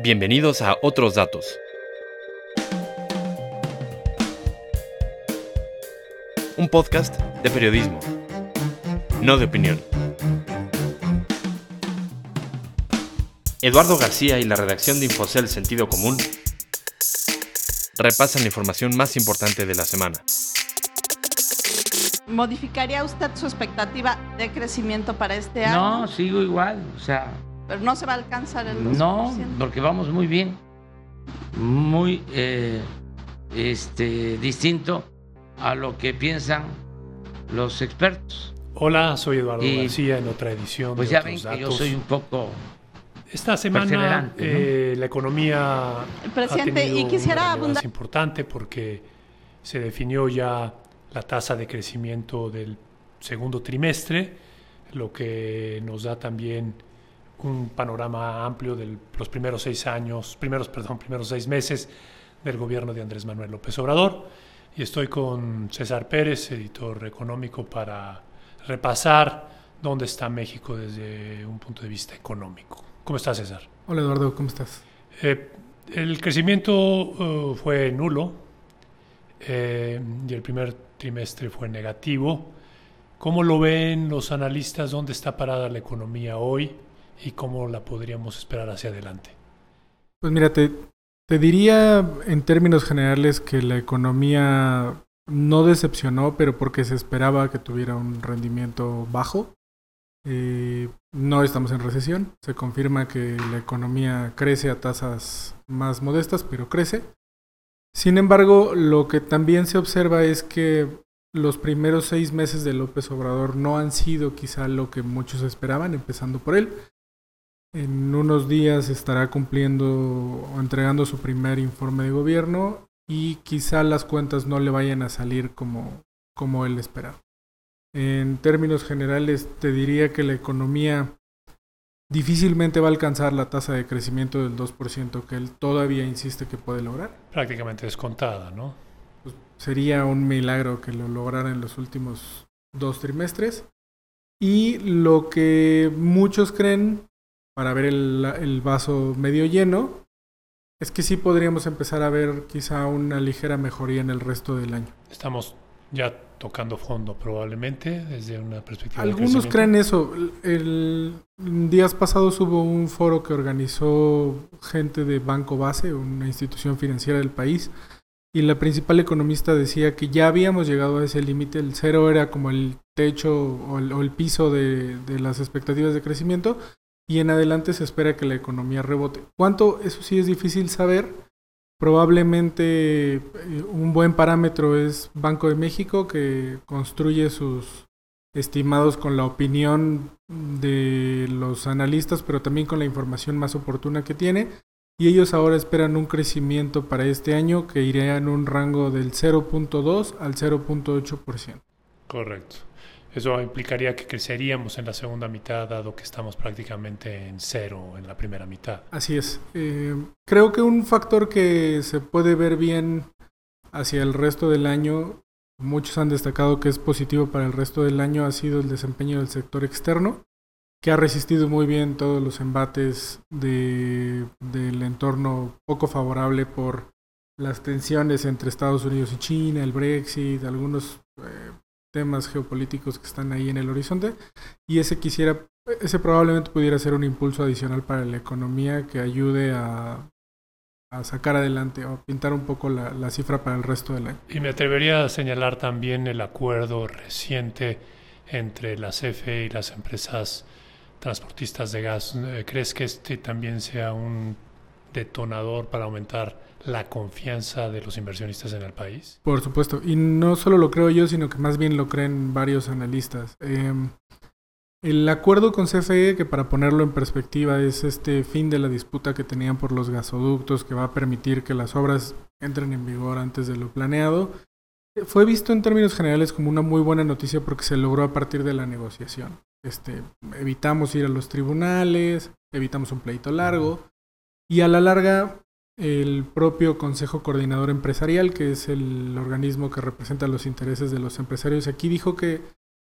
Bienvenidos a Otros Datos. Un podcast de periodismo, no de opinión. Eduardo García y la redacción de Infocel Sentido Común repasan la información más importante de la semana. ¿Modificaría usted su expectativa de crecimiento para este año? No, sigo igual, o sea, Pero no se va a alcanzar el 2%. no, porque vamos muy bien, muy eh, este, distinto a lo que piensan los expertos. Hola, soy Eduardo Y, García en otra edición Pues de ya ven Otros que yo Datos. soy un poco Esta semana eh, la economía Presidente, ha tenido y quisiera una abundar- importante porque se definió ya la tasa de crecimiento del segundo trimestre, lo que nos da también un panorama amplio de los primeros seis años, primeros, perdón, primeros seis meses del gobierno de Andrés Manuel López Obrador. Y estoy con César Pérez, editor económico, para repasar dónde está México desde un punto de vista económico. ¿Cómo estás, César? Hola Eduardo, ¿cómo estás? Eh, el crecimiento eh, fue nulo eh, y el primer trimestre fue negativo. ¿Cómo lo ven los analistas? ¿Dónde está parada la economía hoy y cómo la podríamos esperar hacia adelante? Pues mira, te, te diría en términos generales que la economía no decepcionó, pero porque se esperaba que tuviera un rendimiento bajo. Eh, no estamos en recesión, se confirma que la economía crece a tasas más modestas, pero crece. Sin embargo, lo que también se observa es que los primeros seis meses de López Obrador no han sido quizá lo que muchos esperaban, empezando por él. En unos días estará cumpliendo o entregando su primer informe de gobierno y quizá las cuentas no le vayan a salir como, como él esperaba. En términos generales, te diría que la economía difícilmente va a alcanzar la tasa de crecimiento del 2% que él todavía insiste que puede lograr. Prácticamente descontada, ¿no? Pues, sería un milagro que lo lograra en los últimos dos trimestres. Y lo que muchos creen, para ver el, el vaso medio lleno, es que sí podríamos empezar a ver quizá una ligera mejoría en el resto del año. Estamos ya tocando fondo probablemente desde una perspectiva Algunos creen eso. El, el- días pasados hubo un foro que organizó gente de Banco Base, una institución financiera del país, y la principal economista decía que ya habíamos llegado a ese límite. El cero era como el techo o el, o el piso de, de las expectativas de crecimiento, y en adelante se espera que la economía rebote. ¿Cuánto? Eso sí es difícil saber. Probablemente eh, un buen parámetro es Banco de México, que construye sus estimados con la opinión de los analistas, pero también con la información más oportuna que tiene. Y ellos ahora esperan un crecimiento para este año que iría en un rango del 0.2 al 0.8%. Correcto. Eso implicaría que creceríamos en la segunda mitad, dado que estamos prácticamente en cero en la primera mitad. Así es. Eh, creo que un factor que se puede ver bien hacia el resto del año, muchos han destacado que es positivo para el resto del año, ha sido el desempeño del sector externo, que ha resistido muy bien todos los embates de, del entorno poco favorable por las tensiones entre Estados Unidos y China, el Brexit, algunos eh, temas geopolíticos que están ahí en el horizonte. Y ese quisiera, ese probablemente pudiera ser un impulso adicional para la economía que ayude a, sacar adelante o pintar un poco la, la cifra para el resto del año. Y me atrevería a señalar también el acuerdo reciente entre la CFE y las empresas transportistas de gas. ¿Crees que este también sea un detonador para aumentar la confianza de los inversionistas en el país? Por supuesto. Y no solo lo creo yo, sino que más bien lo creen varios analistas. Eh, el acuerdo con CFE, que para ponerlo en perspectiva es este fin de la disputa que tenían por los gasoductos, que va a permitir que las obras entren en vigor antes de lo planeado, eh, fue visto en términos generales como una muy buena noticia porque se logró a partir de la negociación. Este, evitamos ir a los tribunales, evitamos un pleito largo y a la larga el propio Consejo Coordinador Empresarial, que es el organismo que representa los intereses de los empresarios, aquí dijo que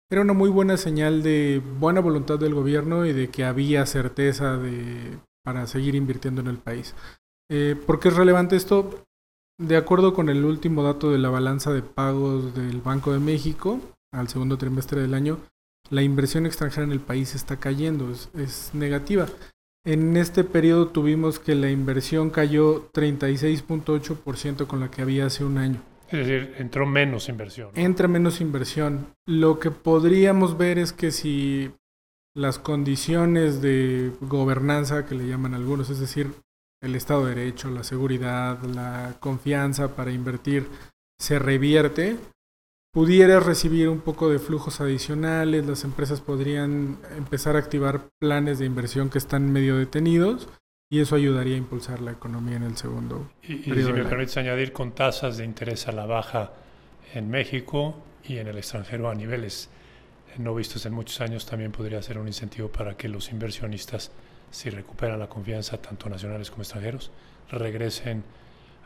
era una muy buena señal de buena voluntad del gobierno y de que había certeza de para seguir invirtiendo en el país. Eh, ¿Por qué es relevante esto? De acuerdo con el último dato de la balanza de pagos del Banco de México al segundo trimestre del año, la inversión extranjera en el país está cayendo, es, negativa. En este periodo tuvimos que la inversión cayó 36.8% con la que había hace un año. Es decir, entró menos inversión. Entra menos inversión. Lo que podríamos ver es que si las condiciones de gobernanza que le llaman algunos, es decir, el Estado de Derecho, la seguridad, la confianza para invertir se revierte, pudiera recibir un poco de flujos adicionales, las empresas podrían empezar a activar planes de inversión que están medio detenidos y eso ayudaría a impulsar la economía en el segundo. Y, y si me permites añadir, con tasas de interés a la baja en México y en el extranjero a niveles no vistos en muchos años, también podría ser un incentivo para que los inversionistas si recuperan la confianza, tanto nacionales como extranjeros, regresen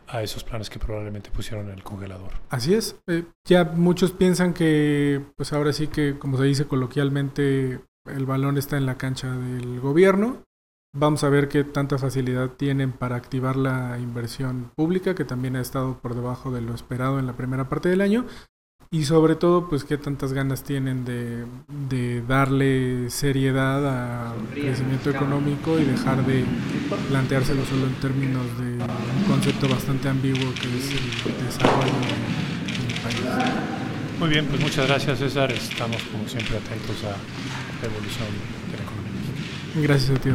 a esos planes que probablemente pusieron en el congelador. Así es. Eh, ya muchos piensan que, pues ahora sí que, como se dice coloquialmente, el balón está en la cancha del gobierno. Vamos a ver qué tanta facilidad tienen para activar la inversión pública, que también ha estado por debajo de lo esperado en la primera parte del año y sobre todo pues qué tantas ganas tienen de, de darle seriedad al crecimiento económico y dejar de planteárselo solo en términos de un concepto bastante ambiguo que es el desarrollo del país. Muy bien, pues muchas gracias César, estamos como siempre atentos a la evolución de la economía. Gracias a ti,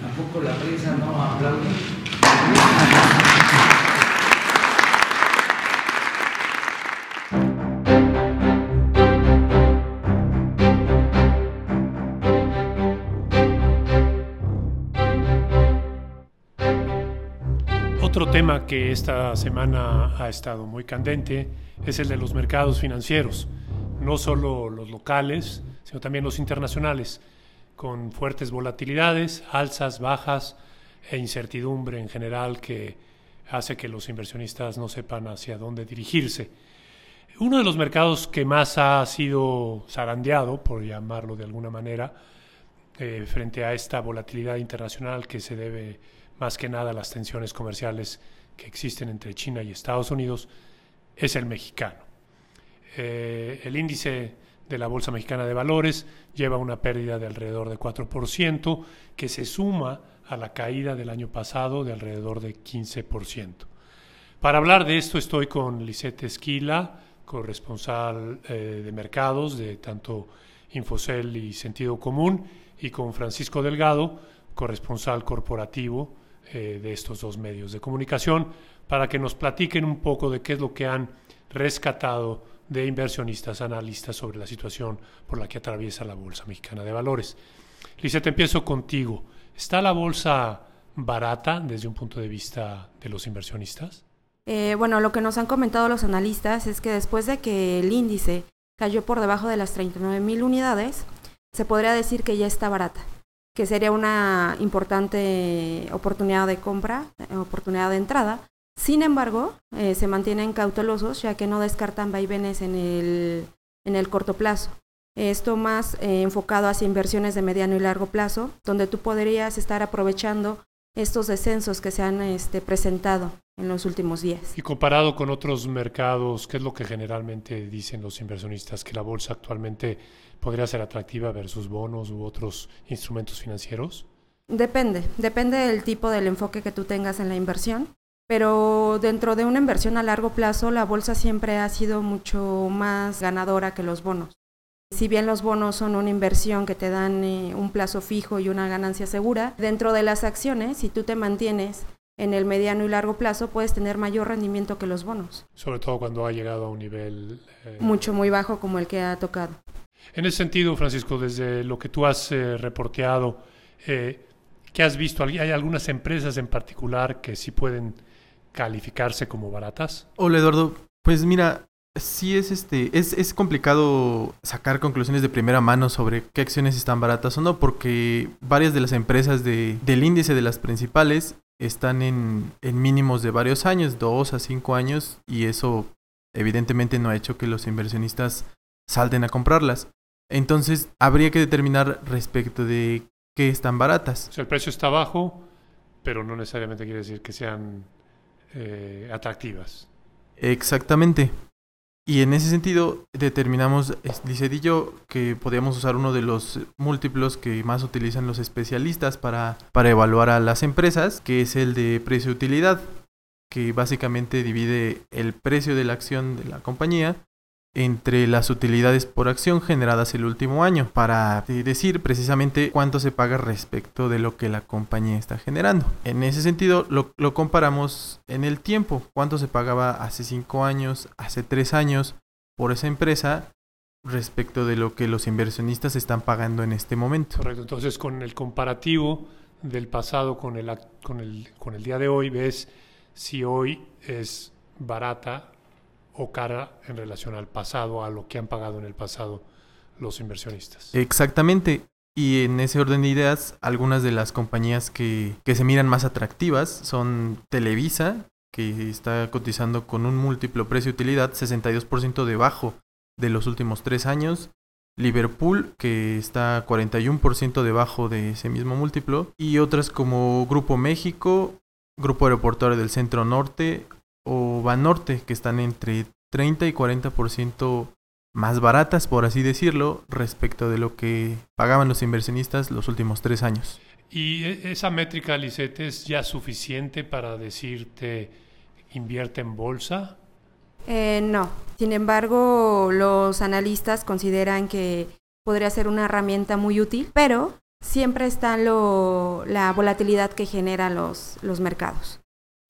Tampoco la prensa no aplaude. Tema que esta semana ha estado muy candente es el de los mercados financieros, no solo los locales, sino también los internacionales, con fuertes volatilidades, alzas, bajas e incertidumbre en general que hace que los inversionistas no sepan hacia dónde dirigirse. Uno de los mercados que más ha sido zarandeado, por llamarlo de alguna manera, eh, frente a esta volatilidad internacional que se debe más que nada las tensiones comerciales que existen entre China y Estados Unidos, es el mexicano. Eh, el índice de la Bolsa Mexicana de Valores lleva una pérdida de alrededor de 4%, que se suma a la caída del año pasado de alrededor de 15%. Para hablar de esto estoy con Lisette Esquila, corresponsal eh, de mercados de tanto Infocel y Sentido Común, y con Francisco Delgado, corresponsal corporativo eh, de estos dos medios de comunicación para que nos platiquen un poco de qué es lo que han rescatado de inversionistas, analistas sobre la situación por la que atraviesa la Bolsa Mexicana de Valores. te empiezo contigo. ¿Está la bolsa barata desde un punto de vista de los inversionistas? Eh, bueno, lo que nos han comentado los analistas es que después de que el índice cayó por debajo de las 39 mil unidades, se podría decir que ya está barata que sería una importante oportunidad de compra, oportunidad de entrada. Sin embargo, eh, se mantienen cautelosos ya que no descartan vaivenes en el, en el corto plazo. Esto más eh, enfocado hacia inversiones de mediano y largo plazo, donde tú podrías estar aprovechando estos descensos que se han este, presentado en los últimos días. Y comparado con otros mercados, ¿qué es lo que generalmente dicen los inversionistas? Que la bolsa actualmente podría ser atractiva versus bonos u otros instrumentos financieros? Depende, depende del tipo del enfoque que tú tengas en la inversión, pero dentro de una inversión a largo plazo la bolsa siempre ha sido mucho más ganadora que los bonos. Si bien los bonos son una inversión que te dan eh, un plazo fijo y una ganancia segura, dentro de las acciones, si tú te mantienes en el mediano y largo plazo, puedes tener mayor rendimiento que los bonos. Sobre todo cuando ha llegado a un nivel... Eh, Mucho, muy bajo como el que ha tocado. En ese sentido, Francisco, desde lo que tú has eh, reporteado, eh, ¿qué has visto? ¿Hay algunas empresas en particular que sí pueden calificarse como baratas? Hola, Eduardo. Pues mira, sí es este es, es, complicado sacar conclusiones de primera mano sobre qué acciones están baratas o no porque varias de las empresas de, del índice de las principales están en, en mínimos de varios años dos a cinco años y eso evidentemente no ha hecho que los inversionistas salten a comprarlas entonces, habría que determinar respecto de qué están baratas. O sea, el precio está bajo, pero no necesariamente quiere decir que sean eh, atractivas. Exactamente. Y en ese sentido determinamos, yo, que podíamos usar uno de los múltiplos que más utilizan los especialistas para, para evaluar a las empresas, que es el de precio-utilidad, que básicamente divide el precio de la acción de la compañía entre las utilidades por acción generadas el último año, para eh, decir precisamente cuánto se paga respecto de lo que la compañía está generando. En ese sentido, lo, lo comparamos en el tiempo, cuánto se pagaba hace 5 años, hace 3 años por esa empresa respecto de lo que los inversionistas están pagando en este momento. Correcto. Entonces, con el comparativo del pasado con el, con el, con el día de hoy, ves si hoy es barata o cara en relación al pasado, a lo que han pagado en el pasado los inversionistas. Exactamente. Y en ese orden de ideas, algunas de las compañías que, que se miran más atractivas son Televisa, que está cotizando con un múltiplo precio-utilidad 62% debajo de los últimos tres años. Liverpool, que está 41% debajo de ese mismo múltiplo. Y otras como Grupo México, Grupo Aeroportuario del Centro Norte o Banorte, que están entre 30 y 40% más baratas, por así decirlo, respecto de lo que pagaban los inversionistas los últimos tres años. ¿Y e- esa métrica, Lisette, es ya suficiente para decirte invierte en bolsa? Eh, no. Sin embargo, los analistas consideran que podría ser una herramienta muy útil, pero siempre está lo, la volatilidad que generan los, los mercados.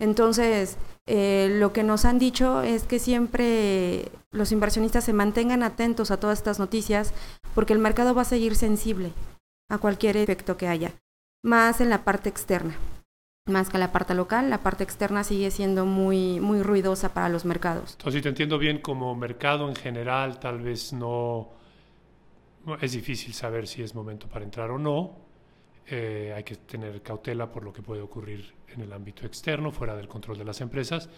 Entonces, eh, lo que nos han dicho es que siempre los inversionistas se mantengan atentos a todas estas noticias porque el mercado va a seguir sensible a cualquier efecto que haya, más en la parte externa. Más que la parte local, la parte externa sigue siendo muy, muy ruidosa para los mercados. Entonces, si te entiendo bien, como mercado en general, tal vez no- es difícil saber si es momento para entrar o no. Eh, hay que tener cautela por lo que puede ocurrir en el ámbito externo, fuera del control de las empresas,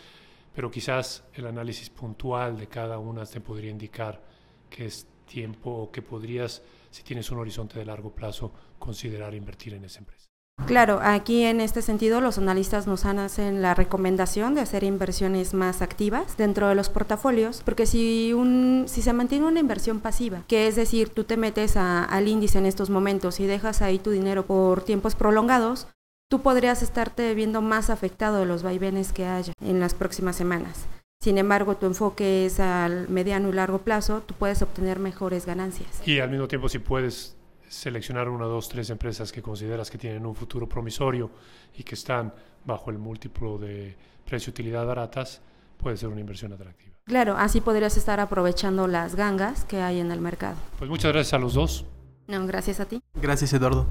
pero quizás el análisis puntual de cada una te podría indicar que es tiempo o que podrías, si tienes un horizonte de largo plazo, considerar invertir en esa empresa. Claro, aquí en este sentido los analistas nos hacen la recomendación de hacer inversiones más activas dentro de los portafolios, porque si, un, si se mantiene una inversión pasiva, que es decir, tú te metes a- al índice en estos momentos y dejas ahí tu dinero por tiempos prolongados, tú podrías estarte viendo más afectado de los vaivenes que haya en las próximas semanas. Sin embargo, tu enfoque es al mediano y largo plazo, tú puedes obtener mejores ganancias. Y al mismo tiempo, si puedes seleccionar una, dos, tres empresas que consideras que tienen un futuro promisorio y que están bajo el múltiplo de precio-utilidad baratas, puede ser una inversión atractiva. Claro, así podrías estar aprovechando las gangas que hay en el mercado. Pues muchas gracias a los dos. No, gracias a ti. Gracias, Eduardo.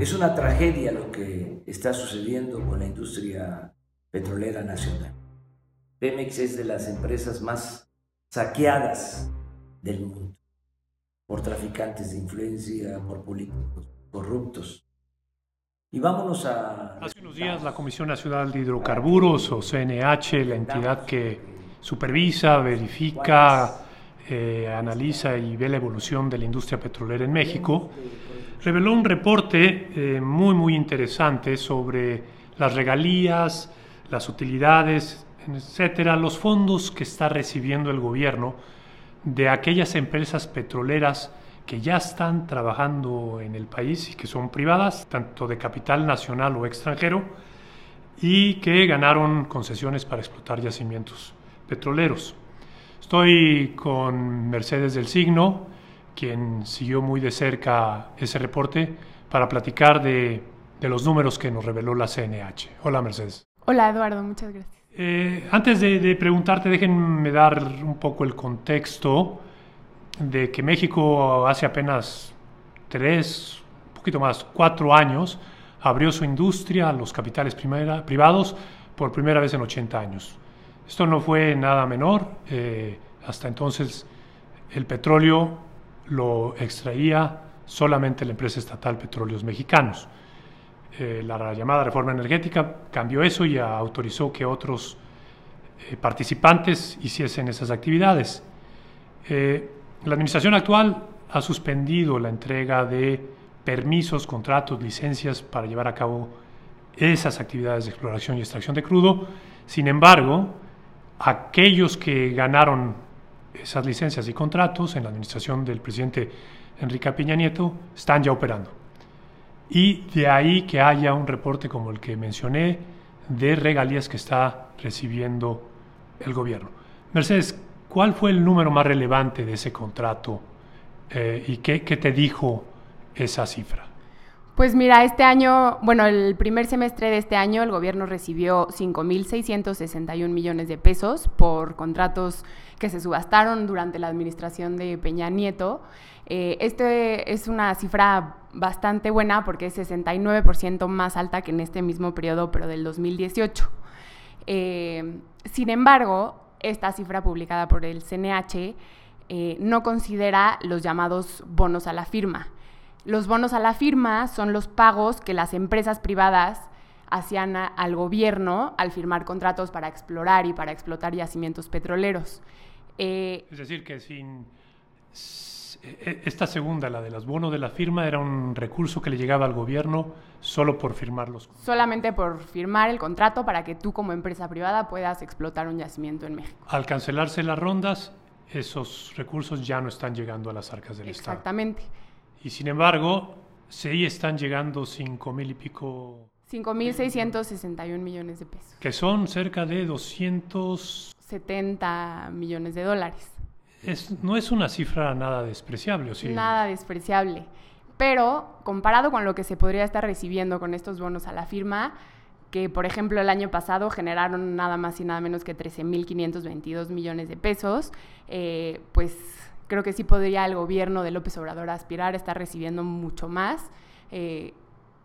Es una tragedia lo que está sucediendo con la industria petrolera nacional. Pemex es de las empresas más saqueadas del mundo por traficantes de influencia, por políticos corruptos. Y vámonos a... Hace unos días la Comisión Nacional de Hidrocarburos o CNH, la entidad que supervisa, verifica, eh, analiza y ve la evolución de la industria petrolera en México, reveló un reporte eh, muy muy interesante sobre las regalías, las utilidades, etcétera, los fondos que está recibiendo el gobierno de aquellas empresas petroleras que ya están trabajando en el país y que son privadas, tanto de capital nacional o extranjero, y que ganaron concesiones para explotar yacimientos petroleros. Estoy con Mercedes del Signo, quien siguió muy de cerca ese reporte, para platicar de, de los números que nos reveló la CNH. Hola Mercedes. Hola Eduardo, muchas gracias. Eh, antes de, preguntarte, déjenme dar un poco el contexto de que México hace apenas tres, un poquito más, cuatro años, abrió su industria a los capitales privados por primera vez en 80 años. Esto no fue nada menor. eh, hasta entonces el petróleo lo extraía solamente la empresa estatal Petróleos Mexicanos. Eh, la llamada reforma energética cambió eso y autorizó que otros eh, participantes hiciesen esas actividades. Eh, la administración actual ha suspendido la entrega de permisos, contratos, licencias para llevar a cabo esas actividades de exploración y extracción de crudo. Sin embargo, aquellos que ganaron esas licencias y contratos en la administración del presidente Enrique Peña Nieto están ya operando. Y de ahí que haya un reporte como el que mencioné de regalías que está recibiendo el gobierno. Mercedes, ¿cuál fue el número más relevante de ese contrato eh, y qué, qué te dijo esa cifra? Pues mira, este año, bueno, el primer semestre de este año el gobierno recibió 5.661 millones de pesos por contratos que se subastaron durante la administración de Peña Nieto. Eh, este es una cifra bastante buena porque es 69% más alta que en este mismo periodo, pero del 2018. Eh, sin embargo, esta cifra publicada por el CNH eh, no considera los llamados bonos a la firma. Los bonos a la firma son los pagos que las empresas privadas hacían al gobierno al firmar contratos para explorar y para explotar yacimientos petroleros. Eh, es decir, que sin esta segunda, la de los bonos de la firma, era un recurso que le llegaba al gobierno solo por firmarlos. Solamente por firmar el contrato para que tú como empresa privada puedas explotar un yacimiento en México. Al cancelarse las rondas, esos recursos ya no están llegando a las arcas del Estado. Exactamente. Y sin embargo, sí están llegando cinco mil y pico... 5.661 millones de pesos. Que son cerca de 270 millones de dólares. Es, no es una cifra nada despreciable, sí? Nada despreciable. Pero comparado con lo que se podría estar recibiendo con estos bonos a la firma, que por ejemplo el año pasado generaron nada más y nada menos que 13.522 millones de pesos, eh, pues creo que sí podría el gobierno de López Obrador aspirar a estar recibiendo mucho más. Eh,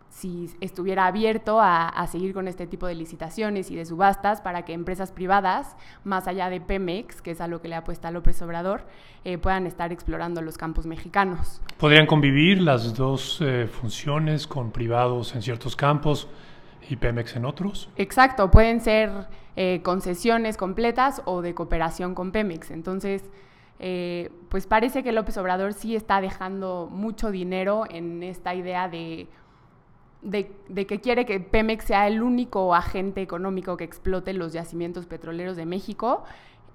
si estuviera abierto a, seguir con este tipo de licitaciones y de subastas para que empresas privadas, más allá de Pemex, que es a lo que le apuesta López Obrador, eh, puedan estar explorando los campos mexicanos. ¿Podrían convivir las dos eh, funciones con privados en ciertos campos y Pemex en otros? Exacto, pueden ser concesiones completas o de cooperación con Pemex. Entonces, eh, pues parece que López Obrador sí está dejando mucho dinero en esta idea de, de, que quiere que Pemex sea el único agente económico que explote los yacimientos petroleros de México.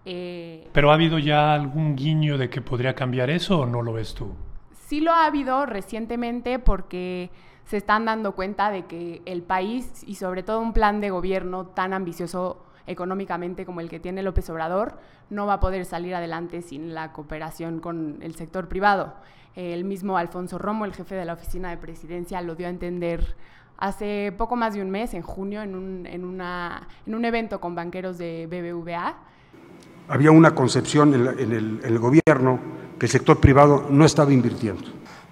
Eh, ¿Pero ha habido ya algún guiño de que podría cambiar eso o no lo ves tú? Sí lo ha habido recientemente porque se están dando cuenta de que el país y sobre todo un plan de gobierno tan ambicioso económicamente como el que tiene López Obrador, no va a poder salir adelante sin la cooperación con el sector privado. El mismo Alfonso Romo, el jefe de la oficina de presidencia, lo dio a entender hace poco más de un mes, en junio, en un, en una, un evento con banqueros de BBVA. Había una concepción en, el, gobierno que el sector privado no estaba invirtiendo,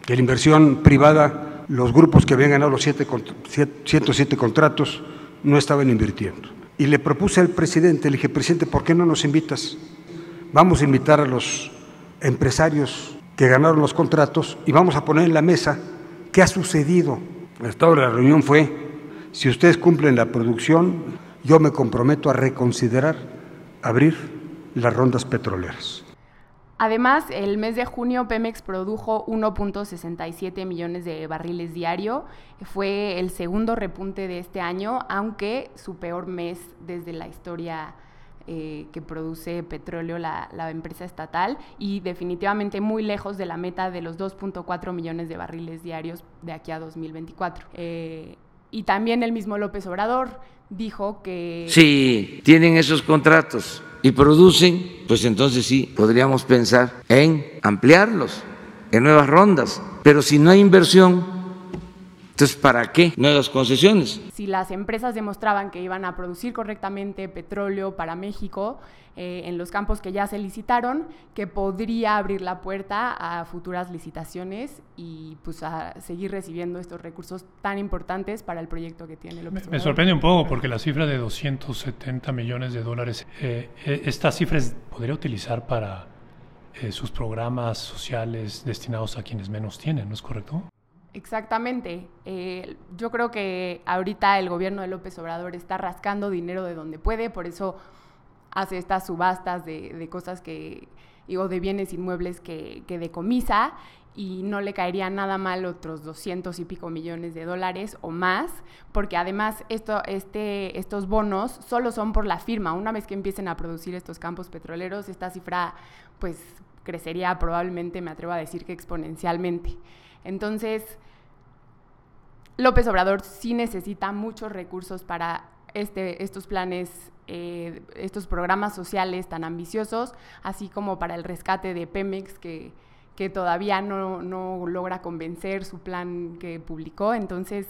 que la inversión privada, los grupos que habían ganado los siete, 107 contratos, no estaban invirtiendo. Y le propuse al presidente, le dije, presidente, ¿por qué no nos invitas? Vamos a invitar a los empresarios que ganaron los contratos y vamos a poner en la mesa qué ha sucedido. El estado de la reunión fue, si ustedes cumplen la producción, yo me comprometo a reconsiderar abrir las rondas petroleras. Además, el mes de junio Pemex produjo 1.67 millones de barriles diario. Fue el segundo repunte de este año, aunque su peor mes desde la historia eh, que produce petróleo la, empresa estatal y definitivamente muy lejos de la meta de los 2.4 millones de barriles diarios de aquí a 2024. Eh, y también el mismo López Obrador dijo que... Sí, tienen esos contratos y producen, pues entonces sí, podríamos pensar en ampliarlos, en nuevas rondas. Pero si no hay inversión, entonces ¿para qué nuevas concesiones? Si las empresas demostraban que iban a producir correctamente petróleo para México, eh, en los campos que ya se licitaron, que podría abrir la puerta a futuras licitaciones y pues a seguir recibiendo estos recursos tan importantes para el proyecto que tiene López Me, me sorprende un poco porque la cifra de 270 millones de dólares, eh, eh, esta cifra podría utilizar para sus programas sociales destinados a quienes menos tienen, ¿no es correcto? Exactamente. yo creo que ahorita el gobierno de López Obrador está rascando dinero de donde puede, por eso hace estas subastas de, cosas que, o de bienes inmuebles que, que decomisa y no le caería nada mal otros 200 y pico millones de dólares o más, porque además esto, este, estos bonos solo son por la firma. Una vez que empiecen a producir estos campos petroleros, esta cifra pues crecería probablemente, me atrevo a decir que exponencialmente. Entonces, López Obrador sí necesita muchos recursos para este, estos planes, eh, estos programas sociales tan ambiciosos, así como para el rescate de Pemex, que, que todavía no, no, logra convencer su plan que publicó. Entonces,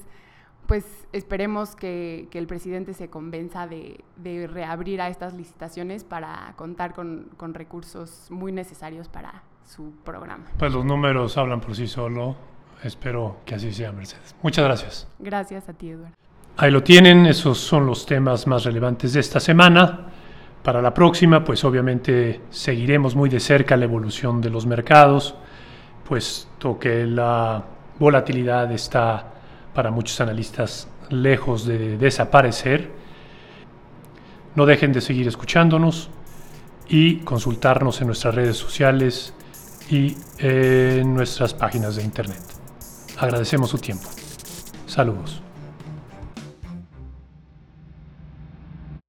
pues esperemos que, que el presidente se convenza de, de, reabrir a estas licitaciones para contar con, con recursos muy necesarios para su programa. Pues los números hablan por sí solo Espero que así sea, Mercedes. Muchas gracias. Gracias a ti, Eduardo. Ahí lo tienen, esos son los temas más relevantes de esta semana. Para la próxima, pues obviamente seguiremos muy de cerca la evolución de los mercados, puesto que la volatilidad está para muchos analistas lejos de desaparecer. No dejen de seguir escuchándonos y consultarnos en nuestras redes sociales y en nuestras páginas de internet. Agradecemos su tiempo. Saludos.